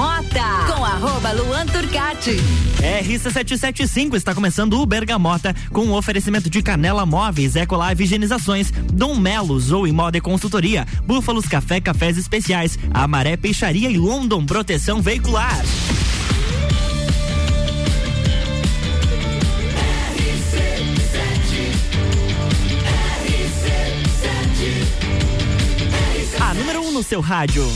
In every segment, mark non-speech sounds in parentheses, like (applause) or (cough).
Bergamota, com arroba Luan Turcati. RC775 está começando o Bergamota com o oferecimento de Canela Móveis, Ecolave Higienizações, Dom Melos ou Imóvel Consultoria, Búfalos Café Cafés Especiais, Amaré Peixaria e London Proteção Veicular. A número 1 um no seu rádio.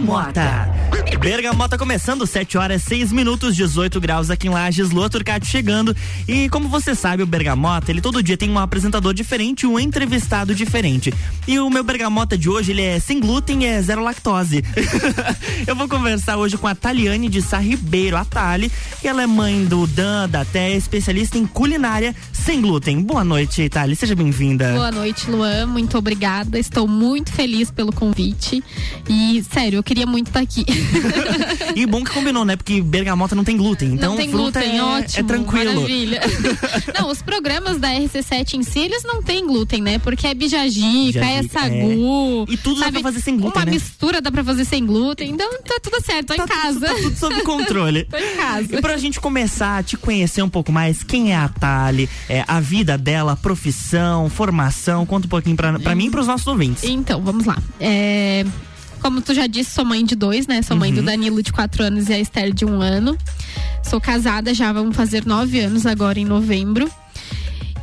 Bergamota. Bergamota começando, 7 horas 6 minutos, 18 graus aqui em Lages, Lua Turcati chegando. E como você sabe, o Bergamota, ele todo dia tem um apresentador diferente, um entrevistado diferente. E o meu Bergamota de hoje, ele é sem glúten e é zero lactose. (laughs) Eu vou conversar hoje com a Taliane de Sá Ribeiro, a Tali, que ela é mãe do Dan, da Té, especialista em culinária sem glúten. Boa noite, Tali, seja bem-vinda. Boa noite, Luan, muito obrigada. Estou muito feliz pelo convite. E, sério, eu queria muito estar aqui. (laughs) e bom que combinou, né? Porque bergamota não tem glúten. Então, não tem fruta glúten, é, ótimo. é tranquilo. Maravilha. (laughs) não, os programas da RC7 em si, eles não têm glúten, né? Porque é bijagica, é Bijagica, sagu. E tudo dá sabe? pra fazer sem glúten, Uma né? mistura dá pra fazer sem glúten. Então tá tudo certo, tô Tá em casa. Tudo, tá tudo sob controle. (laughs) tô em casa. E pra gente começar a te conhecer um pouco mais, quem é a Tali, é, a vida dela, profissão, formação, conta um pouquinho pra, pra mim e pros nossos ouvintes. Então, vamos lá. É, como tu já disse, sou mãe de dois, né? Sou mãe Uhum. do Danilo de quatro anos e a Esther de um ano. Sou casada já, vamos fazer nove anos agora em novembro.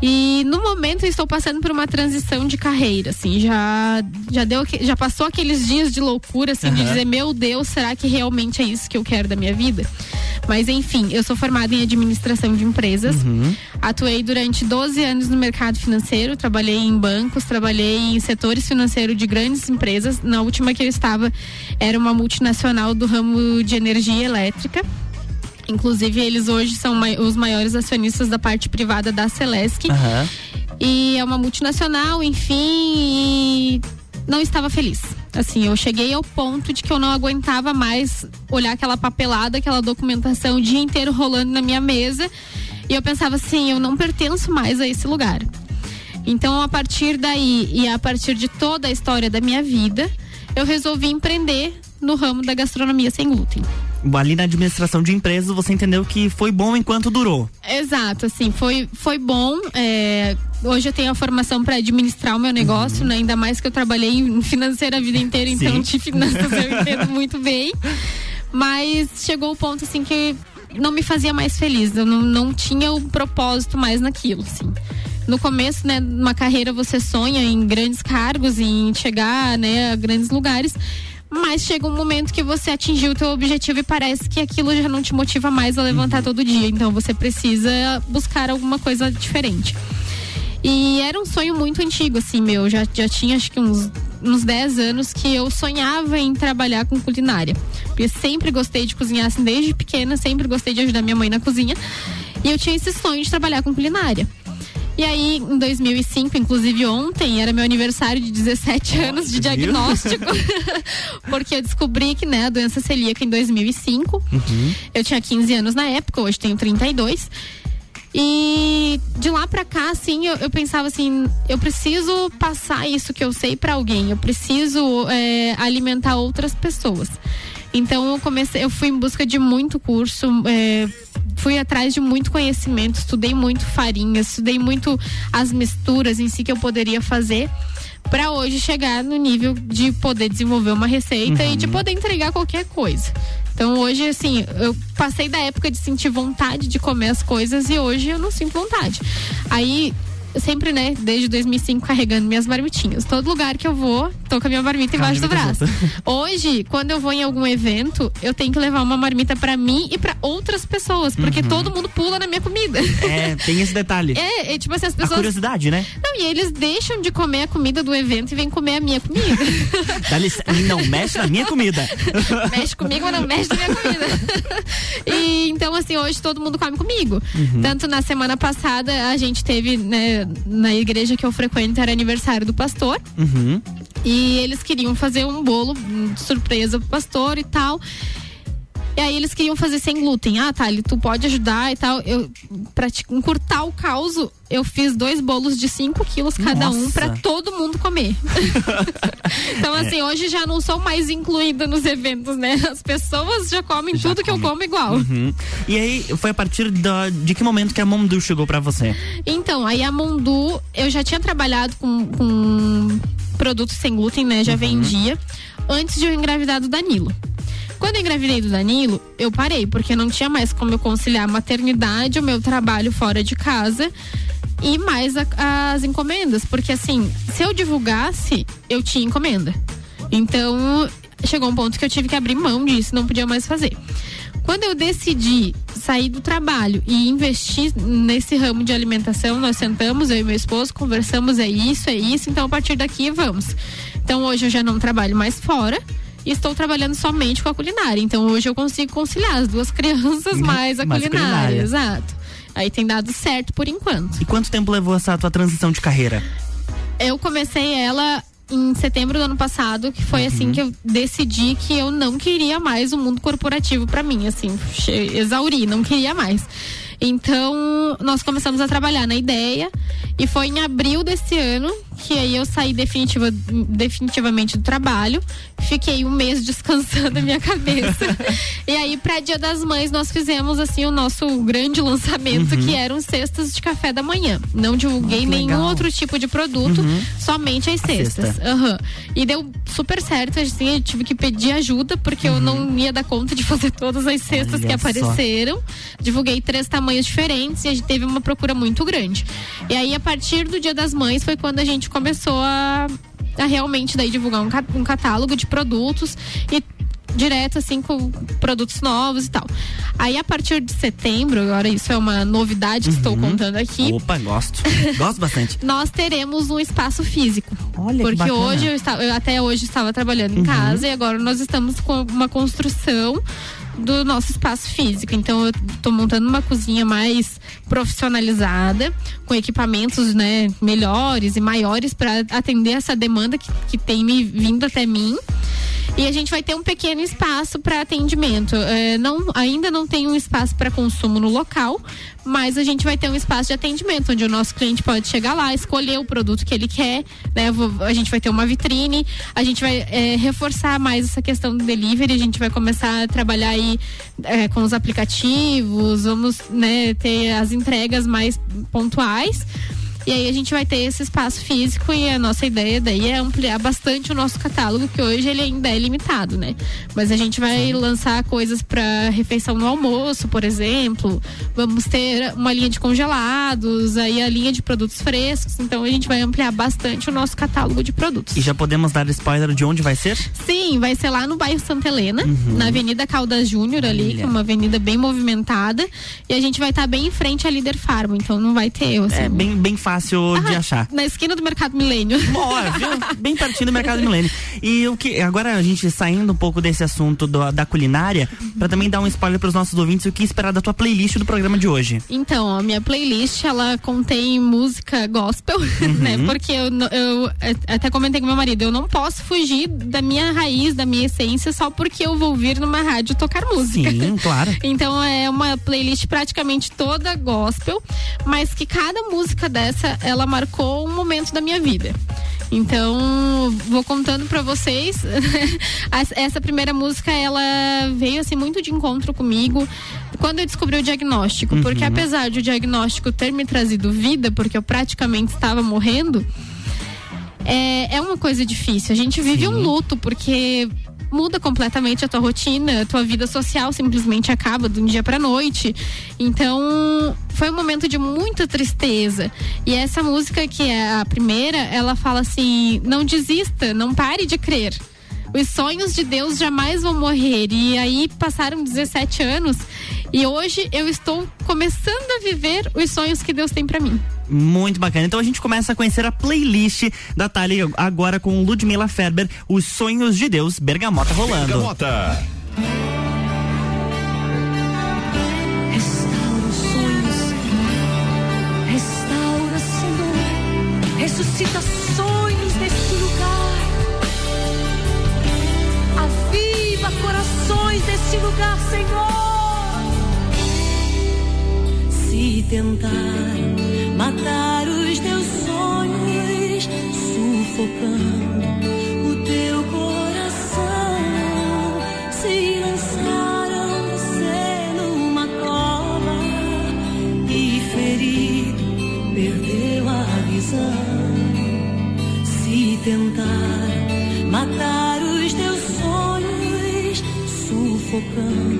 E no momento eu estou passando por uma transição de carreira, assim, já já deu já passou aqueles dias de loucura assim de Aham. dizer, meu Deus, será que realmente é isso que eu quero da minha vida? Mas enfim, eu sou formada em administração de empresas. Uhum. Atuei durante 12 anos no mercado financeiro, trabalhei em bancos, trabalhei em setores financeiros de grandes empresas. Na última que eu estava era uma multinacional do ramo de energia elétrica. Inclusive, eles hoje são os maiores acionistas da parte privada da Celesc. Aham. E é uma multinacional, enfim, e não estava feliz. Assim, eu cheguei ao ponto de que eu não aguentava mais olhar aquela papelada, aquela documentação o dia inteiro rolando na minha mesa. E eu pensava assim, eu não pertenço mais a esse lugar. Então, a partir daí e a partir de toda a história da minha vida, eu resolvi empreender no ramo da gastronomia sem glúten. Ali na administração de empresas, você entendeu que foi bom enquanto durou. Exato, assim, foi, foi bom. é, hoje eu tenho a formação para administrar o meu negócio, né? Ainda mais que eu trabalhei em financeira a vida inteira, então de finanças eu (laughs) entendo muito bem. Mas chegou o ponto assim que não me fazia mais feliz, eu não, não tinha o propósito mais naquilo, assim. No começo, né, numa carreira você sonha em grandes cargos, em chegar, né, a grandes lugares. Mas chega um momento que você atingiu o teu objetivo e parece que aquilo já não te motiva mais a levantar todo dia. Então você precisa buscar alguma coisa diferente. E era um sonho muito antigo, assim, meu. Já, já tinha acho que uns, uns 10 anos que eu sonhava em trabalhar com culinária. Porque sempre gostei de cozinhar, assim, desde pequena, sempre gostei de ajudar minha mãe na cozinha. E eu tinha esse sonho de trabalhar com culinária. E aí, em 2005, inclusive ontem, era meu aniversário de 17 anos de diagnóstico. (laughs) porque eu descobri que, né, a doença celíaca em 2005. Eu tinha 15 anos na época, hoje tenho 32. E de lá pra cá, assim, eu, eu pensava assim, eu preciso passar isso que eu sei pra alguém, eu preciso é, alimentar outras pessoas. Então eu comecei, eu fui em busca de muito curso, é, fui atrás de muito conhecimento, estudei muito farinha, estudei muito as misturas em si que eu poderia fazer pra hoje chegar no nível de poder desenvolver uma receita e de poder entregar qualquer coisa. Então hoje, assim, eu passei da época de sentir vontade de comer as coisas e hoje eu não sinto vontade. Aí, sempre, né, desde 2005 carregando minhas marmitinhas. Todo lugar que eu vou, tô com a minha marmita embaixo do braço. (laughs) Hoje, quando eu vou em algum evento, eu tenho que levar uma marmita pra mim e pra outras pessoas, porque todo mundo pula na minha comida. É, tem esse detalhe. (laughs) É, é, tipo assim, as A pessoas. curiosidade, né? Não, e eles deixam de comer a comida do evento e vêm comer a minha comida. (laughs) Dá licença. Não, mexe na minha comida. mexe comigo, mas não mexe na minha comida. e então, assim, hoje todo mundo come comigo. Tanto na semana passada, a gente teve, né, na igreja que eu frequento, era aniversário do pastor. Uhum. E eles queriam fazer um bolo hum, de surpresa pro pastor e tal. E aí eles queriam fazer sem glúten. Ah, tá, tu pode ajudar e tal. Eu, pra te encurtar o caos, eu fiz dois bolos de 5 quilos cada Nossa. um para todo mundo comer. (laughs) então, assim, é. hoje já não sou mais incluída nos eventos, né? As pessoas já comem já tudo come. que eu como igual. Uhum. E aí, foi a partir da, de que momento que a Mondu chegou para você? Então, aí a Mondu, eu já tinha trabalhado com, com produtos sem glúten, né? Já uhum. vendia antes de eu engravidar do Danilo. Quando eu engravidei do Danilo, eu parei, porque não tinha mais como eu conciliar a maternidade, o meu trabalho fora de casa e mais a, as encomendas. Porque assim, se eu divulgasse, eu tinha encomenda. Então, chegou um ponto que eu tive que abrir mão disso, não podia mais fazer. Quando eu decidi sair do trabalho e investir nesse ramo de alimentação, nós sentamos, eu e meu esposo, conversamos, é isso, é isso, então a partir daqui vamos. Então hoje eu já não trabalho mais fora, e estou trabalhando somente com a culinária. Então hoje eu consigo conciliar as duas crianças mais a mais culinária. culinária. Exato. Aí tem dado certo por enquanto. E quanto tempo levou essa tua transição de carreira? Eu comecei ela em setembro do ano passado, que foi assim uhum. assim que eu decidi que eu não queria mais o mundo corporativo para mim, assim, exauri, não queria mais. Então, nós começamos a trabalhar na ideia e foi em abril desse ano que aí eu saí definitiva, definitivamente do trabalho. Fiquei um mês descansando a minha cabeça. (laughs) e aí, para Dia das Mães, nós fizemos assim o nosso grande lançamento, uhum. que eram cestas de café da manhã. Não divulguei nenhum legal. outro tipo de produto, uhum. somente as cestas. Uhum. E deu super certo, assim, eu tive que pedir ajuda, porque eu não uhum. ia dar conta de fazer todas as cestas Olha que apareceram. Só. Divulguei três tamanhos diferentes e a gente teve uma procura muito grande. E aí, a partir do Dia das Mães, foi quando a gente começou a, a realmente daí divulgar um, um catálogo de produtos e direto assim com produtos novos e tal. Aí a partir de setembro, agora isso é uma novidade que uhum. estou contando aqui. Opa, gosto. (laughs) gosto bastante. Nós teremos um espaço físico. Olha Porque hoje eu, estava, eu até hoje estava trabalhando em uhum. casa e agora nós estamos com uma construção do nosso espaço físico. Então eu estou montando uma cozinha mais profissionalizada, com equipamentos né, melhores e maiores para atender essa demanda que, que tem me vindo até mim. E a gente vai ter um pequeno espaço para atendimento. É, não, ainda não tem um espaço para consumo no local, mas a gente vai ter um espaço de atendimento onde o nosso cliente pode chegar lá, escolher o produto que ele quer, né? A gente vai ter uma vitrine, a gente vai é, reforçar mais essa questão do delivery, a gente vai começar a trabalhar aí é, com os aplicativos, vamos né, ter as entregas mais pontuais. E aí a gente vai ter esse espaço físico e a nossa ideia daí é ampliar bastante o nosso catálogo, que hoje ele ainda é limitado, né? Mas a gente vai Sim. lançar coisas para refeição no almoço, por exemplo. Vamos ter uma linha de congelados, aí a linha de produtos frescos. Então a gente vai ampliar bastante o nosso catálogo de produtos. E já podemos dar spoiler de onde vai ser? Sim, vai ser lá no bairro Santa Helena, uhum. na Avenida Caldas Júnior ali, que é uma avenida bem movimentada. E a gente vai estar tá bem em frente à Líder Farma, então não vai ter. Assim. É bem, bem fácil fácil ah, de achar. Na esquina do Mercado Milênio. Bora, viu? Bem pertinho do Mercado Milênio. E o que agora a gente saindo um pouco desse assunto do, da culinária, para também dar um spoiler para os nossos ouvintes, o que esperar da tua playlist do programa de hoje? Então, a minha playlist ela contém música gospel, uhum. né? Porque eu, eu até comentei com meu marido, eu não posso fugir da minha raiz, da minha essência só porque eu vou vir numa rádio tocar música. Sim, claro. (laughs) então é uma playlist praticamente toda gospel, mas que cada música dessa essa ela marcou um momento da minha vida. Então, vou contando para vocês. (laughs) essa primeira música, ela veio assim muito de encontro comigo quando eu descobri o diagnóstico, uhum. porque apesar de o diagnóstico ter me trazido vida, porque eu praticamente estava morrendo, é, é uma coisa difícil. A gente vive Sim. um luto, porque muda completamente a tua rotina, a tua vida social simplesmente acaba de um dia para noite. Então, foi um momento de muita tristeza. E essa música que é a primeira, ela fala assim: "Não desista, não pare de crer". Os sonhos de Deus jamais vão morrer. E aí passaram 17 anos e hoje eu estou começando a viver os sonhos que Deus tem para mim. Muito bacana. Então a gente começa a conhecer a playlist da Thalia agora com Ludmila Ferber, Os Sonhos de Deus, Bergamota rolando. Bergamota. Restaura sonhos, restaura, Senhor, ressuscita sonhos neste lugar, aviva corações neste lugar, Senhor. Se tentar matar os teus sonhos, sufocando o teu coração. Se lançaram você numa cova e ferido perdeu a visão. Se tentar matar os teus sonhos, sufocando.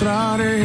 E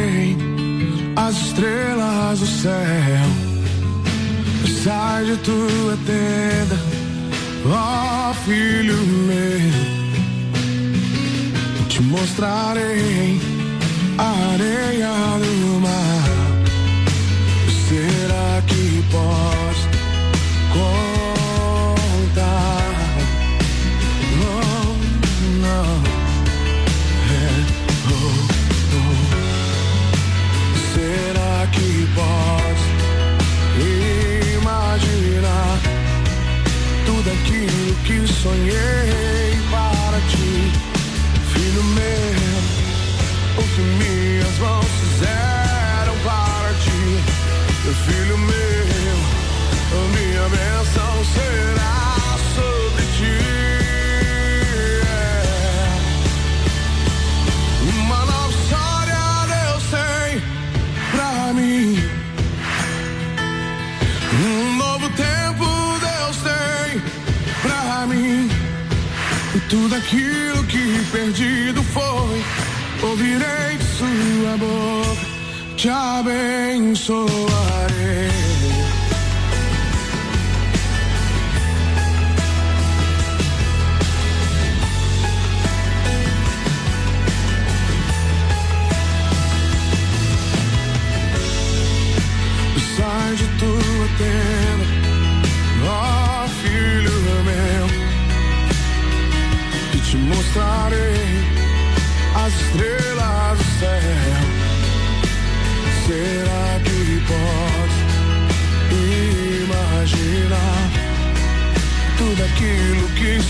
sua boca, te abençoarei.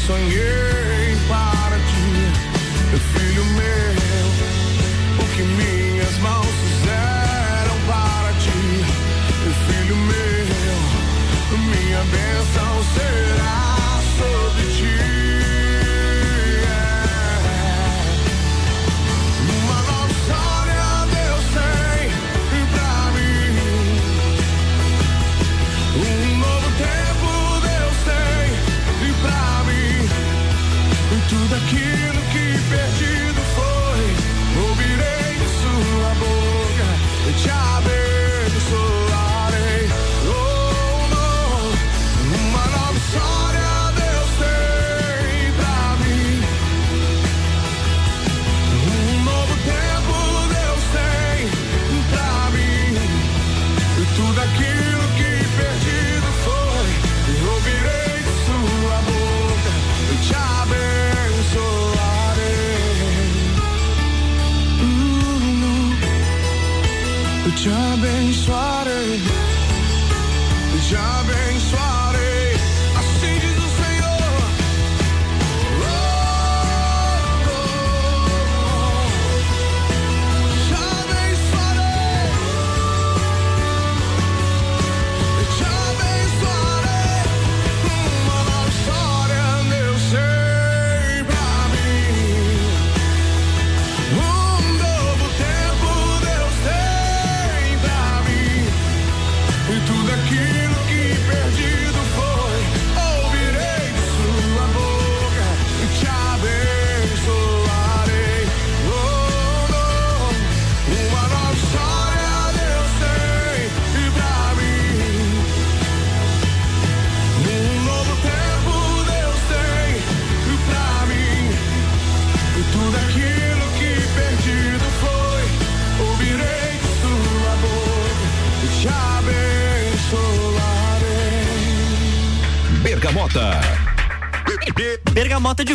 Sonhei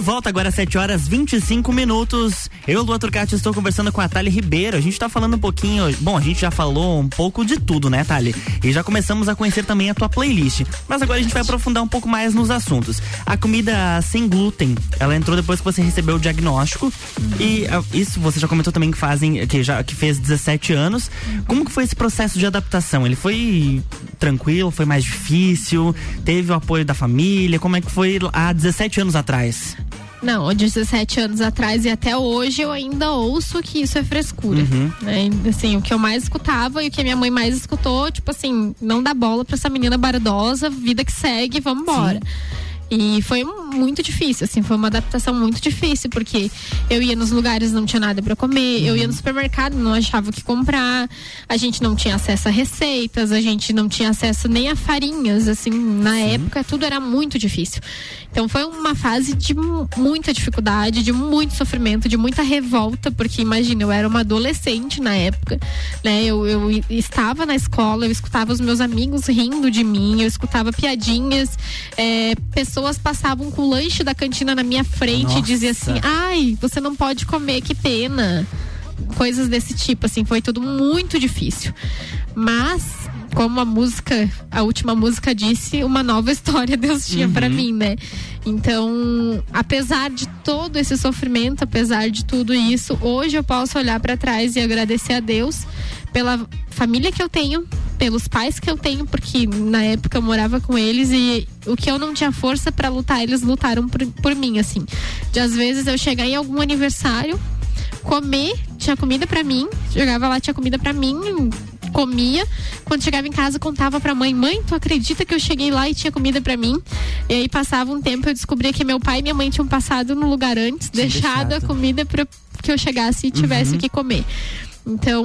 volta, agora 7 horas 25 minutos. Eu, Lua Turcati, estou conversando com a Thali Ribeiro. A gente está falando um pouquinho. Bom, a gente já falou um pouco de tudo, né, Thali? E já começamos a conhecer também a tua playlist. Mas agora a gente vai aprofundar um pouco mais nos assuntos. A comida sem glúten, ela entrou depois que você recebeu o diagnóstico. E ah, isso você já comentou também que fazem, que já que fez 17 anos. Como que foi esse processo de adaptação? Ele foi tranquilo? Foi mais difícil? Teve o apoio da família? Como é que foi há 17 anos atrás? Não, de 17 anos atrás e até hoje eu ainda ouço que isso é frescura. Né? Assim, o que eu mais escutava e o que a minha mãe mais escutou, tipo assim, não dá bola pra essa menina bardosa, vida que segue, vamos embora. E foi muito difícil, assim, foi uma adaptação muito difícil, porque eu ia nos lugares não tinha nada para comer, eu ia no supermercado, não achava o que comprar, a gente não tinha acesso a receitas, a gente não tinha acesso nem a farinhas, assim, na época tudo era muito difícil. Então foi uma fase de mu- muita dificuldade, de muito sofrimento, de muita revolta, porque imagina, eu era uma adolescente na época, né? Eu, eu estava na escola, eu escutava os meus amigos rindo de mim, eu escutava piadinhas, é, pessoas passavam com o lanche da cantina na minha frente e diziam Nossa. assim, ai, você não pode comer, que pena. Coisas desse tipo, assim, foi tudo muito difícil. Mas, como a música, a última música disse, uma nova (laughs) história Deus tinha pra mim, né? Então, apesar de todo esse sofrimento, apesar de tudo isso, hoje eu posso olhar pra trás e agradecer a Deus pela família que eu tenho, pelos pais que eu tenho, porque na época eu morava com eles e o que eu não tinha força pra lutar, eles lutaram por, por mim, assim. De às vezes eu chegar em algum aniversário, comer, tinha comida pra mim, chegava lá, tinha comida pra mim, comia. Quando chegava em casa, contava pra mãe: Mãe, tu acredita que eu cheguei lá e tinha comida pra mim? E aí passava um tempo, eu descobria que meu pai e minha mãe tinham passado no lugar antes, deixado, deixado. a comida pra que eu chegasse e tivesse o que comer. Então,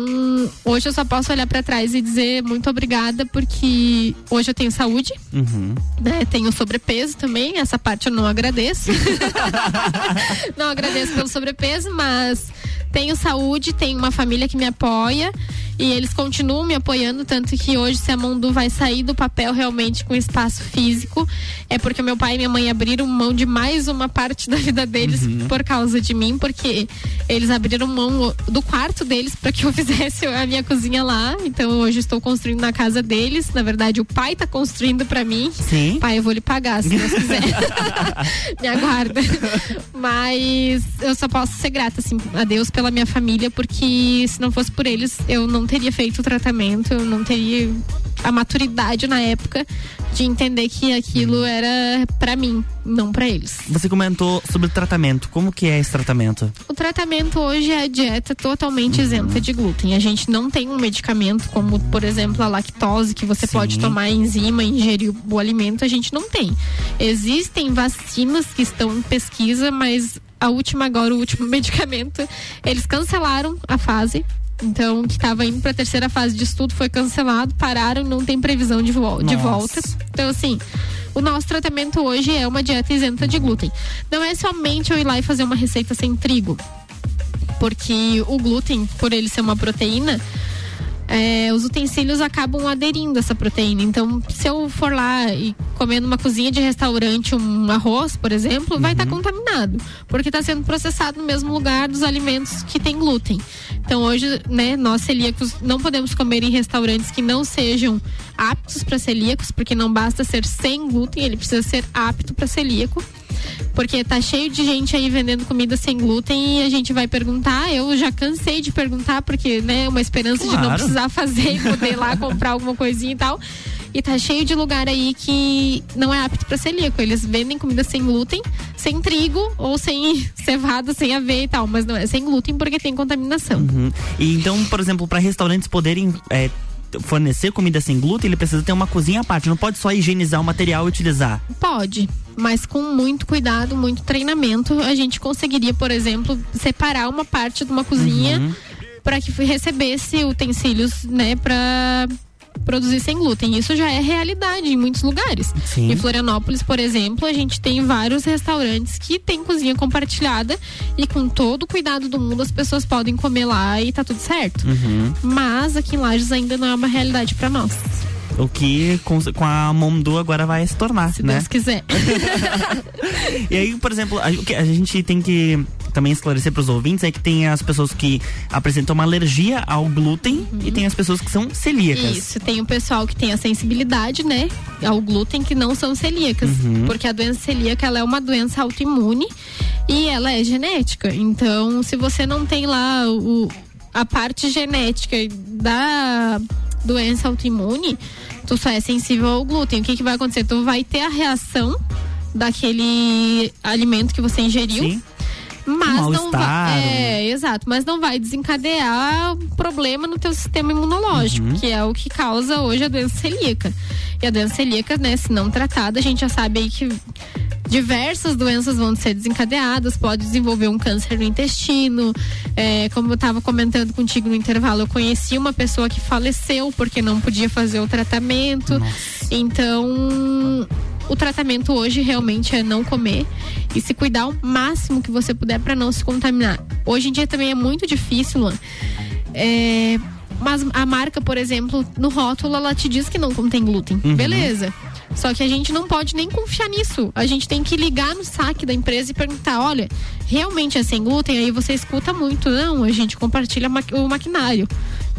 hoje eu só posso olhar pra trás e dizer muito obrigada, porque hoje eu tenho saúde, Uhum. né? Tenho sobrepeso também, essa parte eu não agradeço. (laughs) não agradeço pelo sobrepeso, mas tenho saúde, tenho uma família que me apoia e eles continuam me apoiando, tanto que hoje se a Mondu vai sair do papel realmente com espaço físico, é porque meu pai e minha mãe abriram mão de mais uma parte da vida deles por causa de mim, porque eles abriram mão do quarto deles para que eu (laughs) fizesse a minha cozinha lá. Então hoje estou construindo na casa deles. Na verdade, o pai tá construindo para mim. Sim. Pai, eu vou lhe pagar, se Deus quiser. (laughs) Me aguarda. Mas eu só posso ser grata, assim, a Deus pela minha família, porque se não fosse por eles, eu não teria feito o tratamento, eu não teria a maturidade na época de entender que aquilo era pra mim, não pra eles. Você comentou sobre o tratamento. Como que é esse tratamento? O tratamento hoje é a dieta totalmente isenta de glúten. A gente não tem um medicamento como, por exemplo, a lactose, que você Sim. pode tomar enzima e ingerir o alimento, a gente não tem. Existem vacinas que estão em pesquisa, mas a última agora, o último (laughs) medicamento, eles cancelaram a fase. Então, que estava indo para a terceira fase de estudo foi cancelado, pararam, não tem previsão de, vol de volta. Então, assim, o nosso tratamento hoje é uma dieta isenta de glúten. Não é somente eu ir lá e fazer uma receita sem trigo porque o glúten, por ele ser uma proteína, é, os utensílios acabam aderindo a essa proteína. Então, se eu for lá e comer numa cozinha de restaurante um arroz, por exemplo, vai estar contaminado, porque está sendo processado no mesmo lugar dos alimentos que tem glúten. Então, hoje, né, nós celíacos não podemos comer em restaurantes que não sejam aptos para celíacos, porque não basta ser sem glúten, ele precisa ser apto para celíaco. Porque tá cheio de gente aí vendendo comida sem glúten e a gente vai perguntar. Eu já cansei de perguntar, porque, né, uma esperança de não Claro. precisar fazer e poder ir lá (laughs) comprar alguma coisinha e tal. E tá cheio de lugar aí que não é apto para celíaco. Eles vendem comida sem glúten, sem trigo ou sem (laughs) cevada, sem aveia e tal, mas não é sem glúten porque tem contaminação. Uhum. E então, por exemplo, para restaurantes poderem é, fornecer comida sem glúten, ele precisa ter uma cozinha à parte. Não pode só higienizar o material e utilizar. Pode, mas com muito cuidado, muito treinamento, a gente conseguiria, por exemplo, separar uma parte de uma cozinha Uhum. para que recebesse utensílios, né, para produzir sem glúten. Isso já é realidade em muitos lugares. Sim. Em Florianópolis, por exemplo, a gente tem vários restaurantes que tem cozinha compartilhada e com todo o cuidado do mundo as pessoas podem comer lá e tá tudo certo. Uhum. Mas aqui em Lages ainda não é uma realidade para nós. O que com, com a Momdu agora vai se tornar, Se né? Deus quiser. (laughs) E aí, por exemplo, a, o que a gente tem que também esclarecer para os ouvintes é que tem as pessoas que apresentam uma alergia ao glúten e tem as pessoas que são celíacas. Isso, tem o pessoal que tem a sensibilidade, né, ao glúten que não são celíacas, Uhum. porque a doença celíaca ela é uma doença autoimune e ela é genética. Então, se você não tem lá o, a parte genética da doença autoimune, tu só é sensível ao glúten. O que, que vai acontecer? Tu vai ter a reação daquele alimento que você ingeriu. Sim. Mas Um não vai. É, exato. Mas não vai desencadear problema no teu sistema imunológico, Uhum. que é o que causa hoje a doença celíaca. E a doença celíaca, né, se não tratada, a gente já sabe aí que diversas doenças vão ser desencadeadas, pode desenvolver um câncer no intestino. É, como eu estava comentando contigo no intervalo, eu conheci uma pessoa que faleceu porque não podia fazer o tratamento. Nossa. Então, o tratamento hoje realmente é não comer e se cuidar o máximo que você puder para não se contaminar. Hoje em dia também é muito difícil, Luan. É, mas a marca, por exemplo, no rótulo ela te diz que não contém glúten. Beleza. Só que a gente não pode nem confiar nisso. A gente tem que ligar no saque da empresa e perguntar: olha, realmente é sem glúten? Aí você escuta muito. Não, a gente compartilha o maquinário.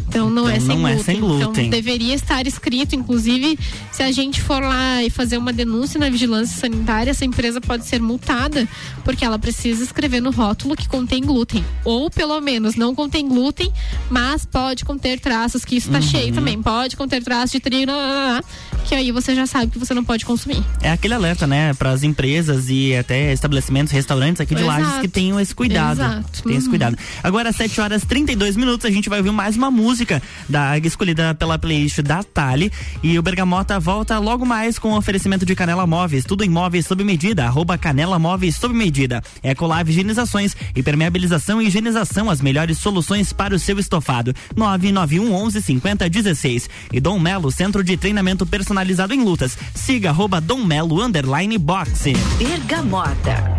Então não, é, Então, sem não é glúten. sem glúten. Então deveria estar escrito, inclusive, se a gente for lá e fazer uma denúncia na vigilância sanitária, essa empresa pode ser multada, porque ela precisa escrever no rótulo que contém glúten. Ou pelo menos não contém glúten, mas pode conter traços, que isso tá cheio também. Pode conter traços de trigo, lá, lá, lá, que aí você já sabe que você não pode consumir. É aquele alerta, né, para as empresas e até estabelecimentos, restaurantes aqui de Exato. Lages que tenham esse cuidado. Exato. Tem esse cuidado. Agora, às 7 horas 32 minutos, a gente vai ouvir mais uma música da escolhida pela playlist da Tali. E o Bergamota volta logo mais com o oferecimento de Canela Móveis. Tudo em móveis sob medida. Arroba Canela Móveis sob medida. Ecolave Higienizações, impermeabilização e higienização. As melhores soluções para o seu estofado. 991 11 50 16. E Dom Melo, centro de treinamento personalizado em lutas. Siga arroba Dom Melo underline boxe. Bergamota.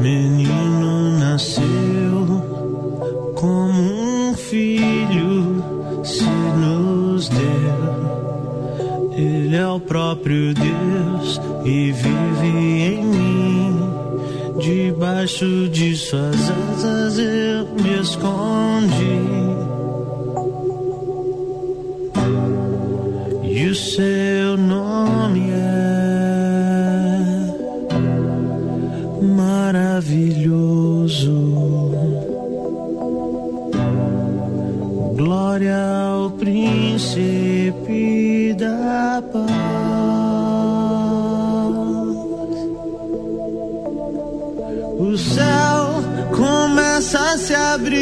Menino nasceu Ele é o próprio Deus e vive em mim. Debaixo de suas asas eu me escondi. E o seu se abrir,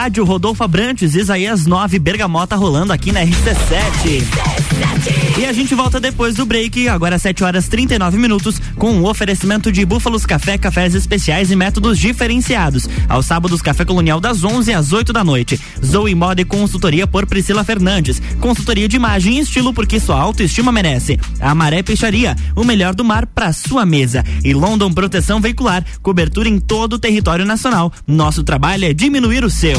rádio, Rodolfo Abrantes, Isaías 9, Bergamota rolando aqui na RC7. E a gente volta depois do break, agora às 7 horas 39 minutos, com o um oferecimento de Búfalos Café, cafés especiais e métodos diferenciados. Aos sábados, Café Colonial das 11 às 8 da noite. Zoe Moda e Consultoria por Priscila Fernandes. Consultoria de imagem e estilo porque sua autoestima merece. A Maré Peixaria, o melhor do mar para sua mesa. E London Proteção Veicular, cobertura em todo o território nacional. Nosso trabalho é diminuir o seu.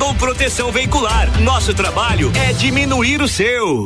Proteção Veicular. Nosso trabalho é diminuir o seu.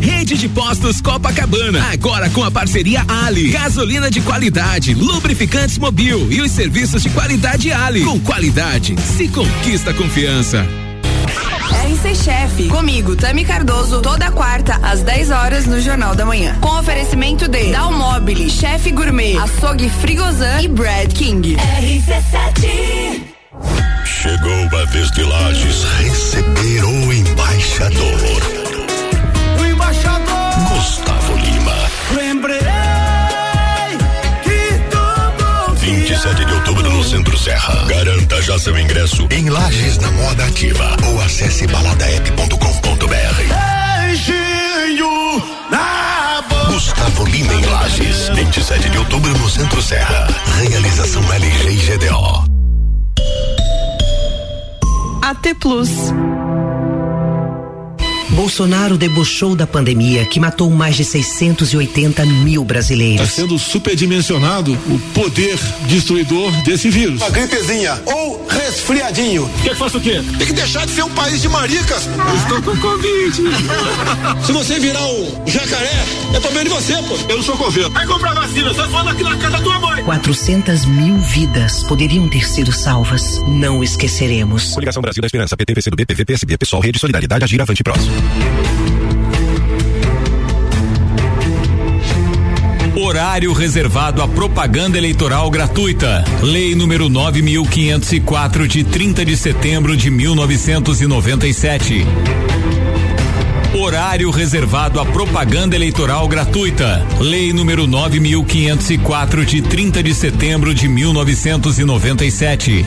Rede de Postos Copacabana, agora com a parceria Ali. Gasolina de qualidade, lubrificantes mobil e os serviços de qualidade Ali. Com qualidade, se conquista confiança. RC Chef, comigo, Tami Cardoso, toda quarta, às 10 horas, no Jornal da Manhã. Com oferecimento de Dalmobile, Chef Gourmet, Açougue Frigozan e Brad King. RC7 Chegou a vez de Lages receber o embaixador. 27 de outubro no Centro Serra. Garanta já seu ingresso em Lages na Moda Ativa ou acesse baladaep.com.br. Beijinho na boca. Gustavo Lima em Lages. 27 de outubro no Centro Serra. Realização LG e GDO. AT Plus. Bolsonaro debochou da pandemia que matou mais de 680 mil Está brasileiros. sendo superdimensionado o poder destruidor desse vírus. Uma gripezinha ou resfriadinho. Quer que faça o quê? Tem que deixar de ser um país de maricas. Eu estou com Covid. Se você virar um jacaré, é problema de você, pô. Eu não sou coveiro. Vai comprar vacina, só falando aqui na casa da tua mãe. 400 mil vidas poderiam ter sido salvas. Não esqueceremos. Coligação Brasil da Esperança, PT, PCdoB, PV, PSB, Pessoal, Rede Solidariedade, Agir Avante Próximo. Horário reservado à propaganda eleitoral gratuita. Lei número 9504 de 30 de setembro de 1997. Horário reservado à propaganda eleitoral gratuita. Lei número 9504 de 30 de setembro de 1997.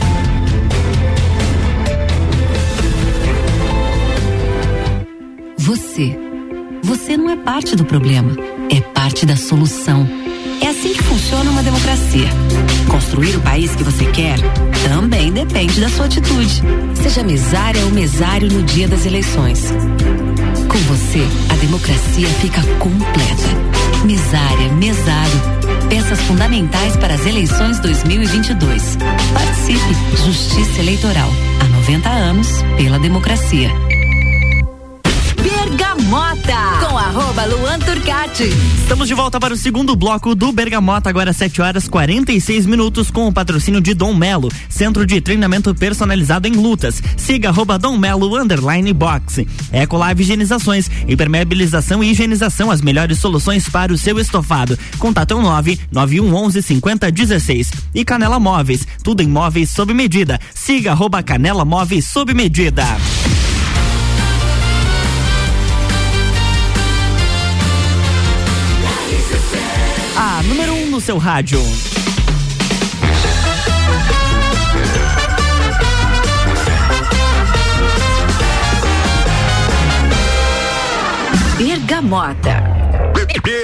Você. Você não é parte do problema, é parte da solução. É assim que funciona uma democracia. Construir o país que você quer também depende da sua atitude. Seja mesária ou mesário no dia das eleições. Com você, a democracia fica completa. Mesária, mesário. Peças fundamentais para as eleições 2022. Participe. Justiça Eleitoral. Há 90 anos pela democracia. Bergamota. Com arroba Luan Turcati. Estamos de volta para o segundo bloco do Bergamota, agora 7 horas 46 minutos, com o patrocínio de Dom Melo, centro de treinamento personalizado em lutas. Siga arroba Dom Melo underline boxe. Ecolave Higienizações, impermeabilização e higienização, as melhores soluções para o seu estofado. Contato 9 9111 5016. E Canela Móveis, tudo em móveis sob medida. Siga arroba Canela Móveis sob medida. Seu rádio. Bergamota.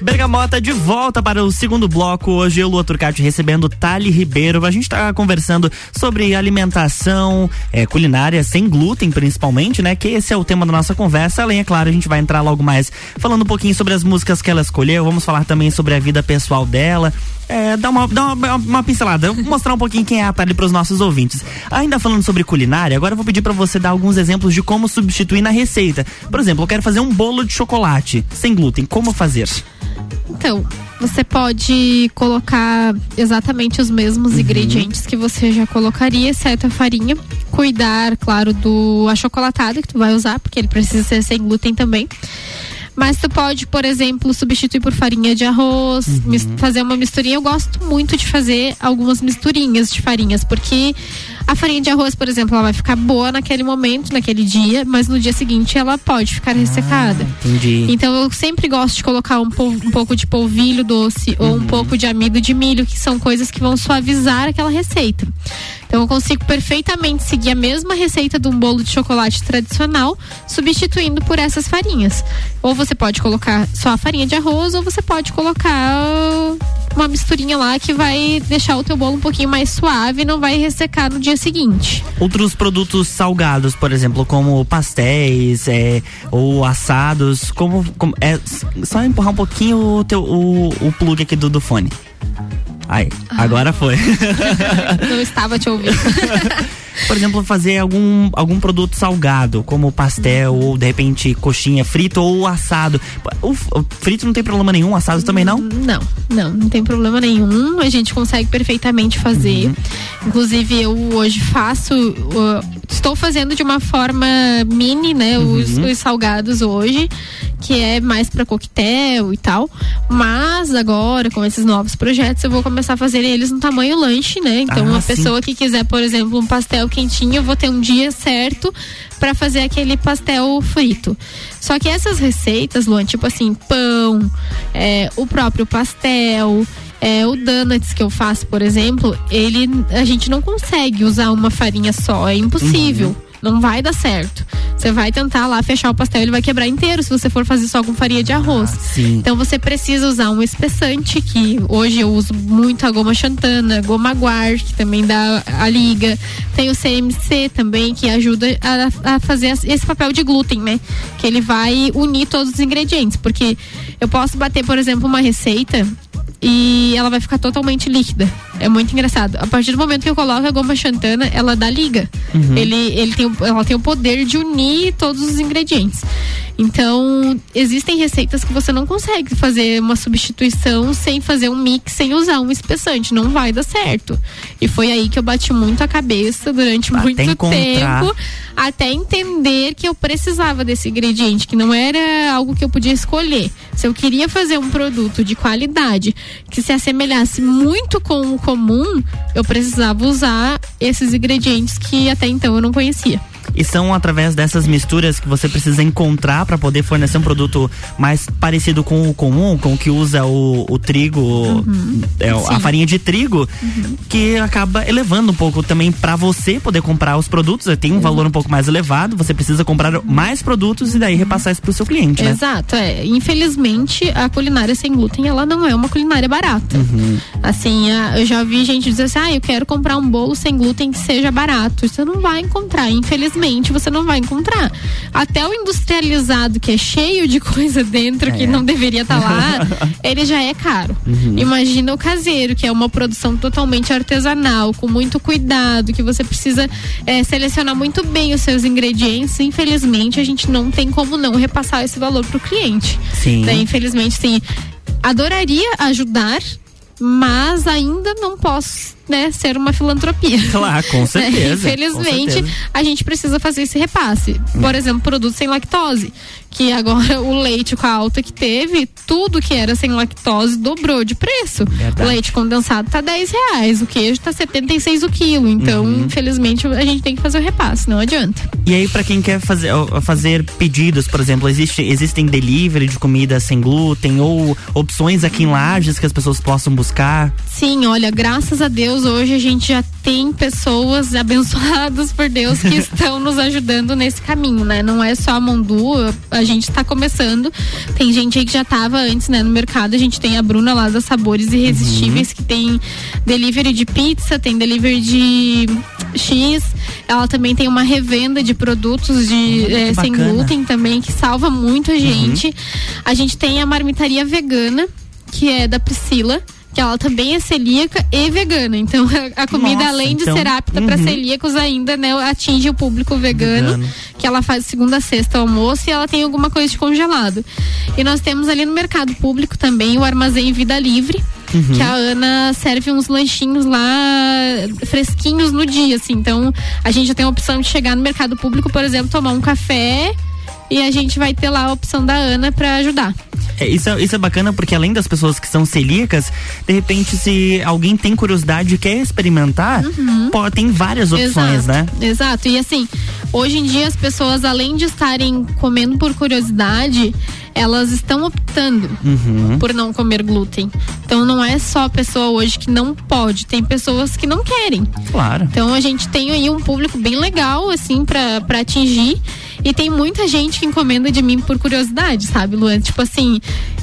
Bergamota de volta para o segundo bloco. Hoje eu, Lua Turcati, recebendo Tali Ribeiro. A gente está conversando sobre alimentação, eh, culinária sem glúten, principalmente, né? Que esse é o tema da nossa conversa. Além, é claro, a gente vai entrar logo mais falando um pouquinho sobre as músicas que ela escolheu. Vamos falar também sobre a vida pessoal dela. É, dá uma, dá uma, uma pincelada, mostrar um pouquinho quem é a Tali para os nossos ouvintes. Ainda falando sobre culinária, agora eu vou pedir para você dar alguns exemplos de como substituir na receita. Por exemplo, eu quero fazer um bolo de chocolate sem glúten. Como fazer? Então, você pode colocar exatamente os mesmos ingredientes que você já colocaria, exceto a farinha. Cuidar, claro, do achocolatado que tu vai usar, porque ele precisa ser sem glúten também. Mas tu pode, por exemplo, substituir por farinha de arroz, mis- fazer uma misturinha. Eu gosto muito de fazer algumas misturinhas de farinhas, porque a farinha de arroz, por exemplo, ela vai ficar boa naquele momento, naquele dia, mas no dia seguinte ela pode ficar ressecada. Entendi. Então eu sempre gosto de colocar um, po- um pouco de polvilho doce ou um pouco de amido de milho, que são coisas que vão suavizar aquela receita. Então eu consigo perfeitamente seguir a mesma receita de um bolo de chocolate tradicional, substituindo por essas farinhas. Ou você pode colocar só a farinha de arroz, ou você pode colocar uma misturinha lá que vai deixar o teu bolo um pouquinho mais suave e não vai ressecar no dia seguinte. Outros produtos salgados, por exemplo, como pastéis é, ou assados, como, como- é só empurrar um pouquinho o teu o, o plug aqui do, do fone. Aí, agora foi. (laughs) Não estava te ouvindo. (laughs) Por exemplo, fazer algum, algum produto salgado, como pastel ou de repente coxinha frito ou assado. O, o frito não tem problema nenhum, assado também não? Não, não, não tem problema nenhum. A gente consegue perfeitamente fazer. Inclusive, eu hoje faço. uh, estou fazendo de uma forma mini, né? Os, os salgados hoje, que é mais para coquetel e tal. Mas agora, com esses novos projetos, eu vou começar a fazer eles no tamanho lanche, né? Então, Ah, uma sim. pessoa que quiser, por exemplo, um pastel quentinho, eu vou ter um dia certo para fazer aquele pastel frito. Só que essas receitas, Luan, tipo assim, pão, é, o próprio pastel, é, o donuts que eu faço, por exemplo, ele a gente não consegue usar uma farinha só, é impossível. Não vai dar certo. Você vai tentar lá fechar o pastel, ele vai quebrar inteiro se você for fazer só com farinha de arroz. sim. Então você precisa usar um espessante, que hoje eu uso muito a goma xantana, goma guar, que também dá a liga. Tem o CMC também, que ajuda a, a fazer esse papel de glúten, né? Que ele vai unir todos os ingredientes. Porque eu posso bater, por exemplo, uma receita e ela vai ficar totalmente líquida. É muito engraçado. A partir do momento que eu coloco a goma xantana, ela dá liga. Uhum. Ele, ele tem, ela tem o poder de unir todos os ingredientes. Então, existem receitas que você não consegue fazer uma substituição sem fazer um mix, sem usar um espessante. Não vai dar certo. E foi aí que eu bati muito a cabeça durante muito encontrar. tempo até entender que eu precisava desse ingrediente, que não era algo que eu podia escolher. Se eu queria fazer um produto de qualidade que se assemelhasse muito com o comum, eu precisava usar esses ingredientes que até então eu não conhecia. E são através dessas misturas que você precisa encontrar para poder fornecer um produto mais parecido com o comum, com o que usa o, o trigo, é, a farinha de trigo, que acaba elevando um pouco também para você poder comprar os produtos. Tem um valor um pouco mais elevado, você precisa comprar mais produtos e daí repassar isso pro seu cliente, né? Exato, é. Infelizmente, a culinária sem glúten, ela não é uma culinária barata. Uhum. Assim, eu já vi gente dizer assim, ah, eu quero comprar um bolo sem glúten que seja barato. Você não vai encontrar, infelizmente, você não vai encontrar. Até o industrializado, que é cheio de (laughs) coisa dentro que É. não deveria estar lá, (laughs) ele já é caro. Uhum. Imagina o caseiro, que é uma produção totalmente artesanal, com muito cuidado, que você precisa é, selecionar muito bem os seus ingredientes. Infelizmente, a gente não tem como não repassar esse valor pro cliente. Sim. Daí, infelizmente, sim. Adoraria ajudar, mas ainda não posso, né, ser uma filantropia. (laughs) Claro, com Né? certeza, Infelizmente, com certeza. a gente precisa fazer esse repasse. Por exemplo, produtos sem lactose, que agora (laughs) o leite com a alta que teve, tudo que era sem lactose dobrou de preço. Verdade. O leite condensado tá 10 reais, o queijo tá 76 o quilo. Então, Uhum. infelizmente, a gente tem que fazer o repasse, não adianta. E aí, pra quem quer fazer, fazer pedidos, por exemplo, existe, existem delivery de comida sem glúten ou opções aqui em Lages que as pessoas possam buscar? Sim, olha, graças a Deus hoje a gente já tem pessoas abençoadas por Deus que (laughs) estão nos ajudando nesse caminho, né? Não é só a Mondu, a gente está começando. Tem gente aí que já estava antes, né, no mercado. A gente tem a Bruna lá da Sabores Irresistíveis que tem delivery de pizza, tem delivery de X. Ela também tem uma revenda de produtos de eh, sem glúten também que salva muito a gente. A gente tem a marmitaria vegana que é da Priscila. Que ela também é celíaca e vegana. Então, a, a comida, Nossa, além de então, ser apta para uhum. celíacos, ainda né, atinge o público vegano, Vegano. Que ela faz segunda, sexta, almoço e ela tem alguma coisa de congelado. E nós temos ali no mercado público também o armazém Vida Livre. Uhum. Que a Ana serve uns lanchinhos lá fresquinhos no dia, assim. Então, a gente já tem a opção de chegar no mercado público, por exemplo, tomar um café e a gente vai ter lá a opção da Ana para ajudar. É, isso, é- isso é bacana porque além das pessoas que são celíacas, de repente, se alguém tem curiosidade e quer experimentar, pô, tem várias opções, Exato, né? Exato. E assim, hoje em dia as pessoas, além de estarem comendo por curiosidade, elas estão optando Uhum. por não comer glúten. Então não é só a pessoa hoje que não pode, tem pessoas que não querem. Claro. Então a gente tem aí um público bem legal, assim, e tem muita gente que encomenda de mim por curiosidade, sabe, Luan? Tipo assim,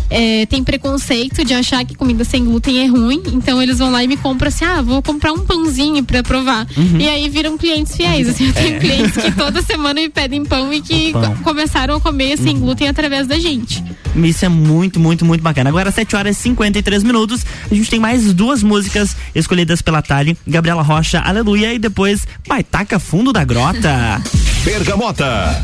é, tem preconceito de achar que comida sem glúten é ruim, então eles vão lá e me compram assim, ah, vou comprar um pãozinho pra provar. Uhum. E aí viram clientes fiéis, assim, eu (laughs) é. tenho é. clientes que toda semana me pedem pão e que pão. começaram a comer sem uhum. glúten através da gente. Isso é muito, muito, muito bacana. Agora, 7 horas e 53 minutos, a gente tem mais duas músicas escolhidas pela Tali, Gabriela Rocha, Aleluia, e depois Baitaca Fundo da Grota. (laughs) Bergamota.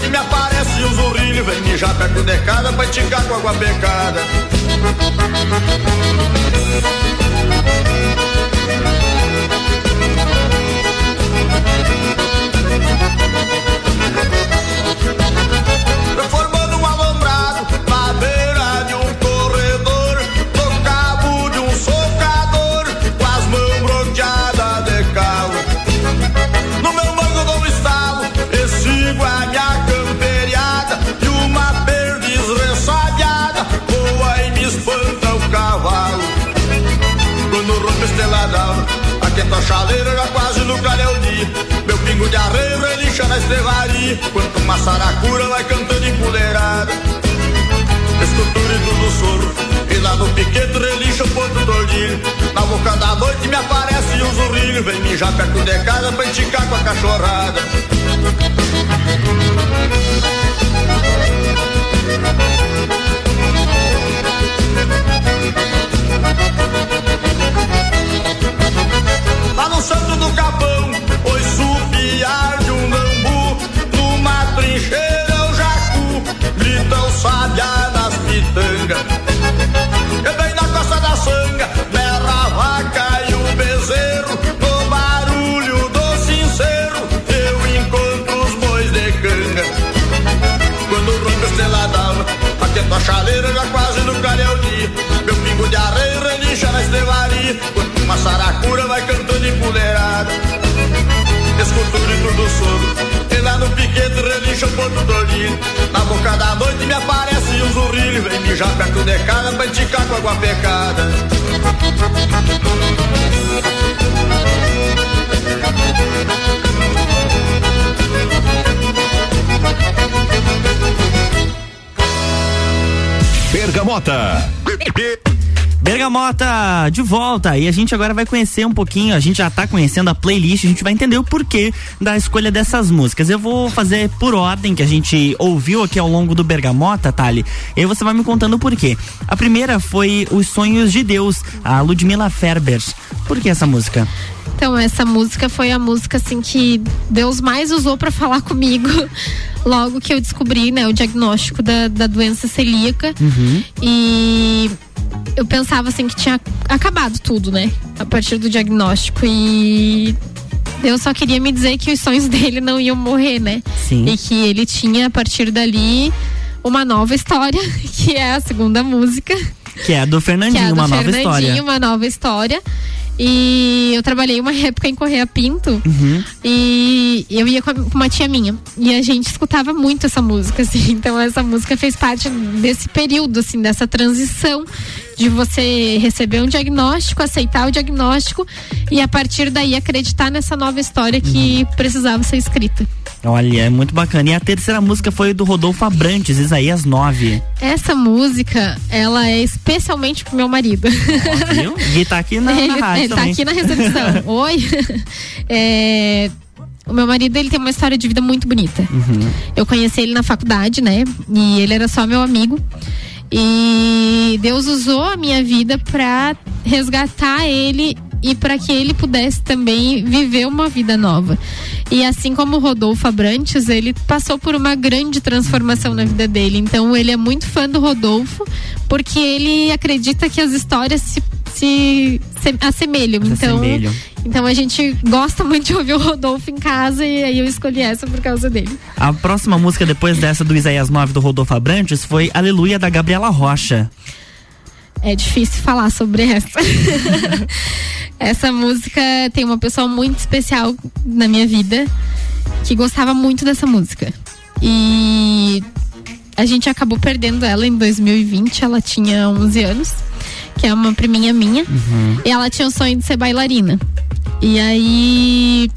Noite me aparece um zurrilho, vem mijar perto de casa pra esticar com água pecada. Aquenta a chaleira, já quase no calhau dia. Meu pingo de arreio relincha na estrevaria, quanto uma saracura vai cantando empoleirada. O grito do soro, e lá no piquete relincha o ponto tordilho. Na boca da noite me aparece um zurrilho, vem mijar perto de casa pra enticar com a cachorrada. Lá no santo do capão, oi supiar de um bambu, numa trincheira o jacu, gritam sabia nas pitangas. E bem na costa da sanga, berra a vaca e o bezerro, no barulho do sincero, eu encontro os bois de canga. Quando rompe a estrela d'alva, aquento a chaleira já quase no calhau dia, meu pingo de areia relincha na estrevaria, quando uma saracura vai cantando. Escuto o grito do soro, e lá no piquete relincha o ponto dormido. Na boca da noite me aparece um zurrilho, vem mijar perto de casa pra enticar com água pecada. Bergamota. Bergamota de volta e a gente agora vai conhecer um pouquinho, a gente já tá conhecendo a playlist, a gente vai entender o porquê da escolha dessas músicas. Eu vou fazer por ordem que a gente ouviu aqui ao longo do Bergamota, Tali, e aí você vai me contando o porquê. A primeira foi Os Sonhos de Deus, a Ludmila Ferber. Por que essa música? Então, essa música foi a música assim que Deus mais usou para falar comigo (laughs) logo que eu descobri, né, o diagnóstico da, da doença celíaca. Uhum. E eu pensava assim que tinha acabado tudo, né? A partir do diagnóstico. E Deus só queria me dizer que os sonhos (laughs) dele não iam morrer, né? Sim. E que ele tinha, a partir dali, uma nova história, (laughs) que é a segunda música. Que é a do Fernandinho, é a do uma nova Fernandinho, história. uma nova história. E eu trabalhei uma (laughs) época em Correia Pinto Uhum. e eu ia com uma tia minha. E a gente escutava muito essa música, assim. (laughs) Então essa música fez parte desse período, assim, dessa transição de você receber um diagnóstico, aceitar o diagnóstico e a partir daí acreditar nessa nova história que Uhum. precisava ser escrita. Olha, é muito bacana. E a terceira música foi do Rodolfo Abrantes, Isaías 9. Essa música, ela é especialmente pro meu marido. Viu? (laughs) E tá aqui na, na ele, rádio ele tá também. aqui na recepção. (laughs) Oi. É, o meu marido, ele tem uma história de vida muito bonita. Uhum. Eu conheci ele na faculdade, né? E ele era só meu amigo. E Deus usou a minha vida pra resgatar ele e para que ele pudesse também viver uma vida nova. E assim como o Rodolfo Abrantes, ele passou por uma grande transformação na vida dele. Então ele é muito fã do Rodolfo, porque ele acredita que as histórias se, se, se assemelham. Se então, assemelham. então a gente gosta muito de ouvir o Rodolfo em casa e aí eu escolhi essa por causa dele. A próxima música depois dessa do Isaías 9 do Rodolfo Abrantes foi Aleluia da Gabriela Rocha. É difícil falar sobre essa. (laughs) essa música tem uma pessoa muito especial na minha vida que gostava muito dessa música. E a gente acabou perdendo ela em 2020, ela tinha 11 anos, que é uma priminha minha. E ela tinha o sonho de ser bailarina. E aí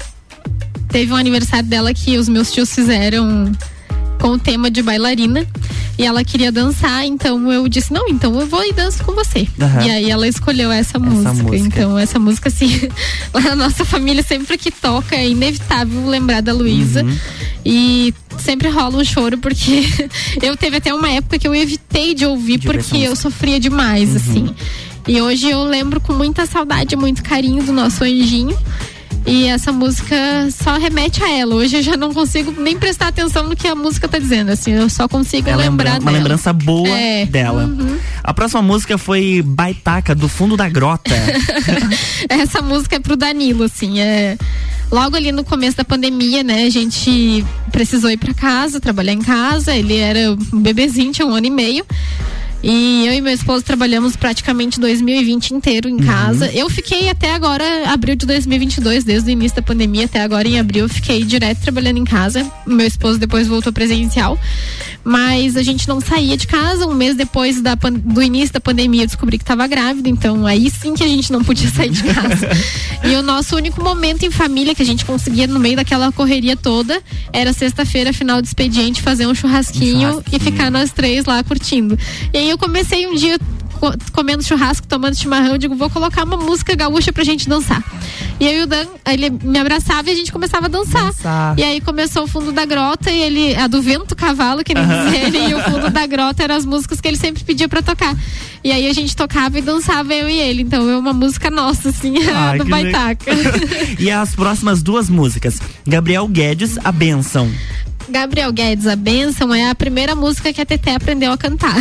teve um aniversário dela que os meus tios fizeram com o tema de bailarina. E ela queria dançar, então eu disse, não, então eu vou e danço com você. Aham. E aí ela escolheu essa, música. música. Então, essa música, assim, (laughs) lá na nossa família, sempre que toca, é inevitável lembrar da Luísa. Uhum. E sempre rola um choro, porque (laughs) eu teve até uma época que eu evitei de ouvir, De essa porque eu sofria demais, Uhum. assim. E hoje eu lembro com muita saudade, muito carinho do nosso anjinho. E essa música só remete a ela. Hoje eu já não consigo nem prestar atenção no que a música tá dizendo, assim, eu só consigo É lembrar lembra- uma dela. lembrança boa É. dela. Uhum. A próxima música foi Baitaca, do fundo da grota. (laughs) Essa música é pro Danilo, assim, é logo ali no começo da pandemia, né, a gente precisou ir pra casa, trabalhar em casa, ele era um bebezinho, tinha um ano e meio. E eu e meu esposo trabalhamos praticamente 2020 inteiro em casa. Eu fiquei até agora, abril de 2022, desde o início da pandemia até agora em abril, eu fiquei direto trabalhando em casa. Meu esposo depois voltou presencial. Mas a gente não saía de casa. Um mês depois da, do início da pandemia, eu descobri que estava grávida. Então aí sim que a gente não podia sair de casa. (laughs) e o nosso único momento em família que a gente conseguia, no meio daquela correria toda, era sexta-feira, final de expediente, fazer um churrasquinho, e ficar nós três lá curtindo. E aí eu comecei um dia co- comendo churrasco, tomando chimarrão, eu digo, vou colocar uma música gaúcha pra gente dançar. E aí o Dan, ele me abraçava e a gente começava a dançar. Dançar. E aí começou o fundo da grota e ele, a do vento cavalo, que nem Aham. diz ele, e o fundo da grota eram as músicas que ele sempre pedia pra tocar. E aí a gente tocava e dançava eu e ele. Então é uma música nossa, assim, (laughs) Ai, do Baitaca. (laughs) e as próximas duas músicas. Gabriel Guedes, A Benção. Gabriel Guedes, a Benção, é a primeira música que a Teté aprendeu a cantar.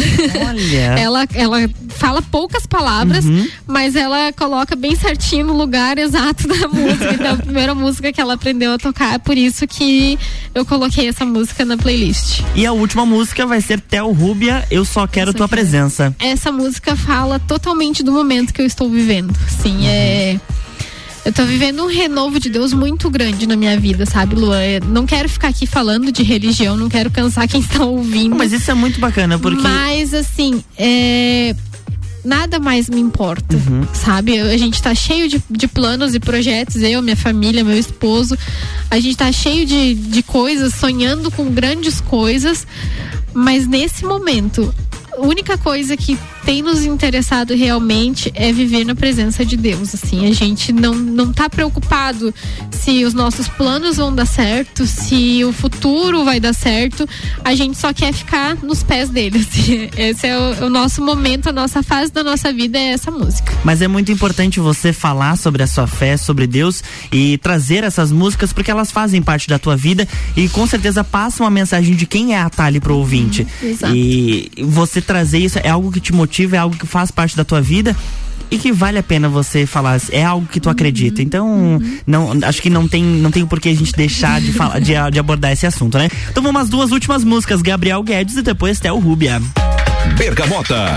Olha. (laughs) ela, ela fala poucas palavras, Uhum. mas ela coloca bem certinho no lugar exato da (laughs) música. Então, a primeira música que ela aprendeu a tocar, é por isso que eu coloquei essa música na playlist. E a última música vai ser Theo Rúbia, Eu Só Quero Tua Presença. Essa música fala totalmente do momento que eu estou vivendo. Sim, é. Eu tô vivendo um renovo de Deus muito grande na minha vida, sabe, Luan? Eu não quero ficar aqui falando de religião, não quero cansar quem está ouvindo. Mas isso é muito bacana, porque. Mas, assim, é. Nada mais me importa, Uhum. sabe? A gente tá cheio de, de planos e projetos, eu, minha família, meu esposo. A gente tá cheio de, de coisas, sonhando com grandes coisas. Mas nesse momento, a única coisa que tem nos interessado realmente é viver na presença de Deus. Assim, a gente não, não tá preocupado se os nossos planos vão dar certo, se o futuro vai dar certo. A gente só quer ficar nos pés dele. (laughs) assim. Esse é o, o nosso momento, a nossa fase da nossa vida é essa música. Mas é muito importante você falar sobre a sua fé, sobre Deus e trazer essas músicas porque elas fazem parte da tua vida e com certeza passam a mensagem de quem é a Tali pro ouvinte. exato. E você trazer isso é algo que te motiva, é algo que faz parte da tua vida. E que vale a pena você falar, é algo que tu acredita. Então, não, acho que não tem, não tem por que a gente deixar de, falar, de, de abordar esse assunto, né? Então vamos às duas últimas músicas, Gabriel Guedes e depois Theo Rúbia. Bergamota.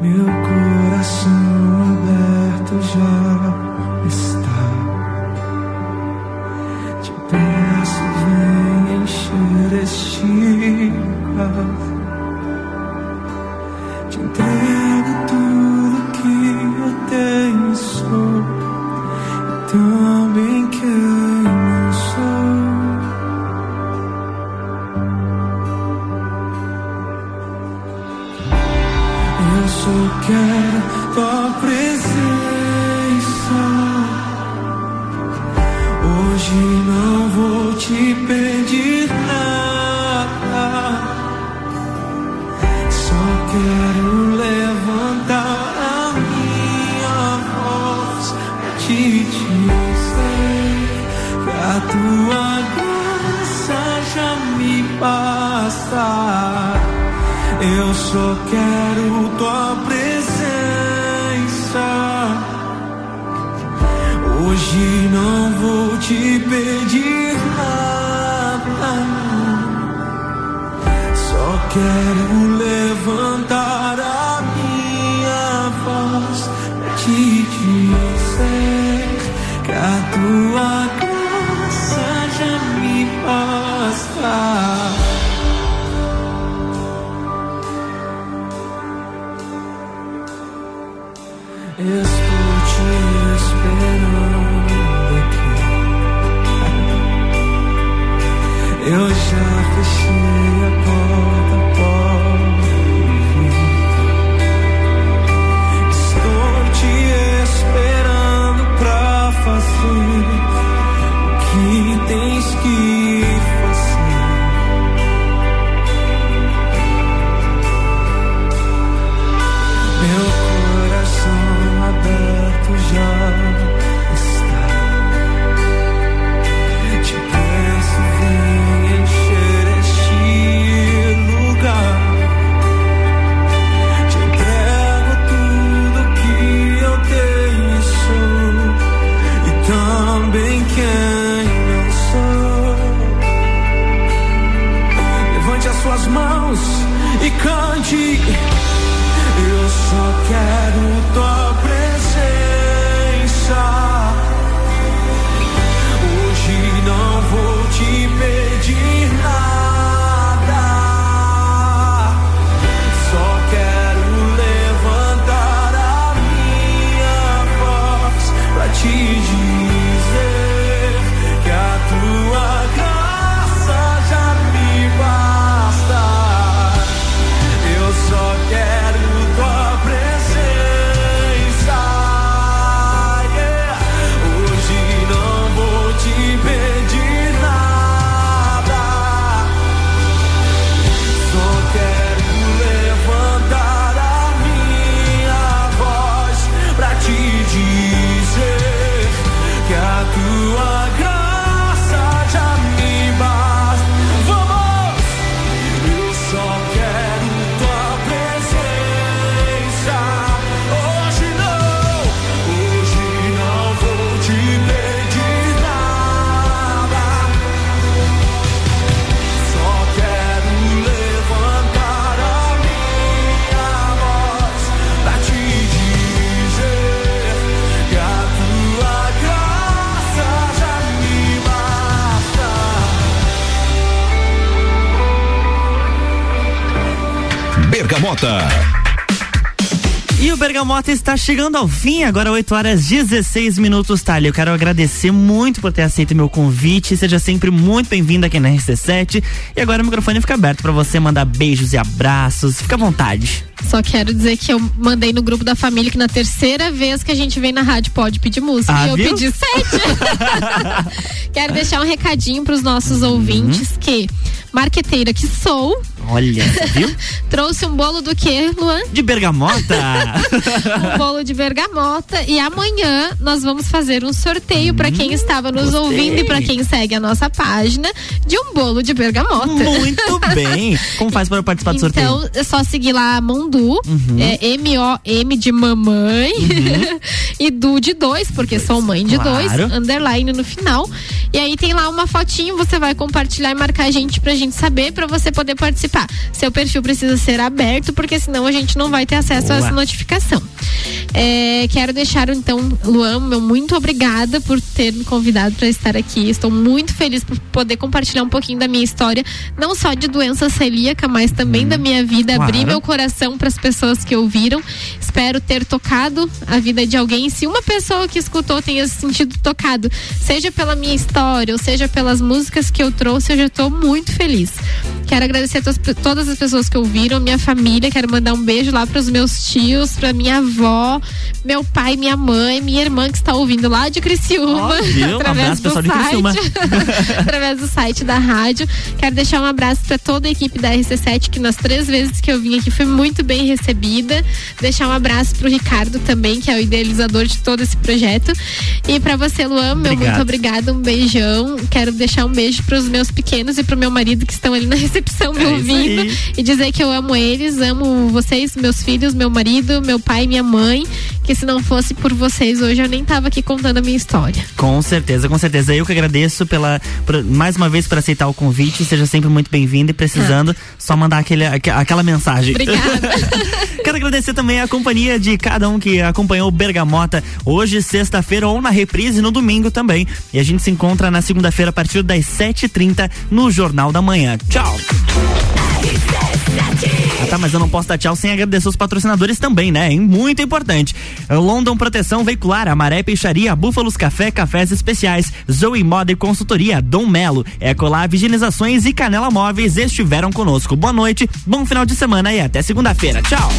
Meu coração aberto já está. Te peço, vem encher este vaso. Bergamota. E o Bergamota está chegando ao fim, agora 8 horas 16 minutos, Thalia. Eu quero agradecer muito por ter aceito meu convite. Seja sempre muito bem-vindo aqui na RC7. E agora o microfone fica aberto para você mandar beijos e abraços. Fica à vontade. Só quero dizer que eu mandei no grupo da família que na terceira vez que a gente vem na rádio pode pedir música. Ah, e eu viu? pedi sete. (laughs) quero deixar um recadinho pros Uhum. nossos ouvintes que marqueteira que sou, Olha, viu? (laughs) trouxe um bolo do que, Luan? De bergamota. (laughs) um bolo de bergamota e amanhã nós vamos fazer um sorteio pra quem estava nos gostei. ouvindo e pra quem segue a nossa página de um bolo de bergamota. Muito (laughs) bem. Como faz para participar do sorteio? Então, é só seguir lá a Mondu, Uhum. é M-O-M de mamãe e Du de dois, porque sou mãe de Claro. dois, underline no final. E aí tem lá uma fotinho, você vai compartilhar e marcar a gente pra gente saber, pra você poder participar. Seu perfil precisa ser aberto, porque senão a gente não vai ter acesso Boa. a essa notificação. É, quero deixar então, Luan, meu muito obrigada por ter me convidado para estar aqui. Estou muito feliz por poder compartilhar um pouquinho da minha história, não só de doença celíaca, mas também da minha vida, Claro. abrir meu coração para as pessoas que ouviram. Espero ter tocado a vida de alguém. Se uma pessoa que escutou tenha se sentido tocado, seja pela minha história ou seja pelas músicas que eu trouxe, eu já estou muito feliz. Quero agradecer a tos- todas as pessoas que ouviram, minha família. Quero mandar um beijo lá para os meus tios, para minha avó, meu pai, minha mãe, minha irmã que está ouvindo lá de Criciúma. (laughs) Viu? Um através abraço, do site. (laughs) através do site da rádio. Quero deixar um abraço para toda a equipe da RC7, que nas três vezes que eu vim aqui foi muito bem recebida. Deixar um abraço pro Ricardo também, que é o idealizador de todo esse projeto. E para você, Luan, meu Obrigado. muito obrigada, um beijão. Quero deixar um beijo pros meus pequenos e pro meu marido que estão ali na recepção me É isso ouvindo aí. e dizer que eu amo eles, amo vocês, meus filhos, meu marido, meu pai, minha mãe. Que se não fosse por vocês hoje eu nem tava aqui contando a minha história. Com certeza, com certeza. Eu que agradeço pela por- mais uma vez por aceitar o convite. Seja sempre muito bem-vindo e precisando, só mandar aquele, aque- aquela mensagem. Obrigada. (laughs) Quero agradecer também a companhia de cada um que acompanhou o Bergamota hoje, sexta-feira, ou na reprise no domingo também. E a gente se encontra na segunda-feira a partir das 7h30 no Jornal da Manhã. Tchau! Ah, tá, mas eu não posso dar tchau sem agradecer os patrocinadores também, né? Muito importante. London Proteção Veicular, Amaré Peixaria, Búfalos Café, Cafés Especiais, Zoe Moda e Consultoria, Dom Melo, Ecolab Higienizações e Canela Móveis estiveram conosco. Boa noite, bom final de semana e até segunda-feira. Tchau!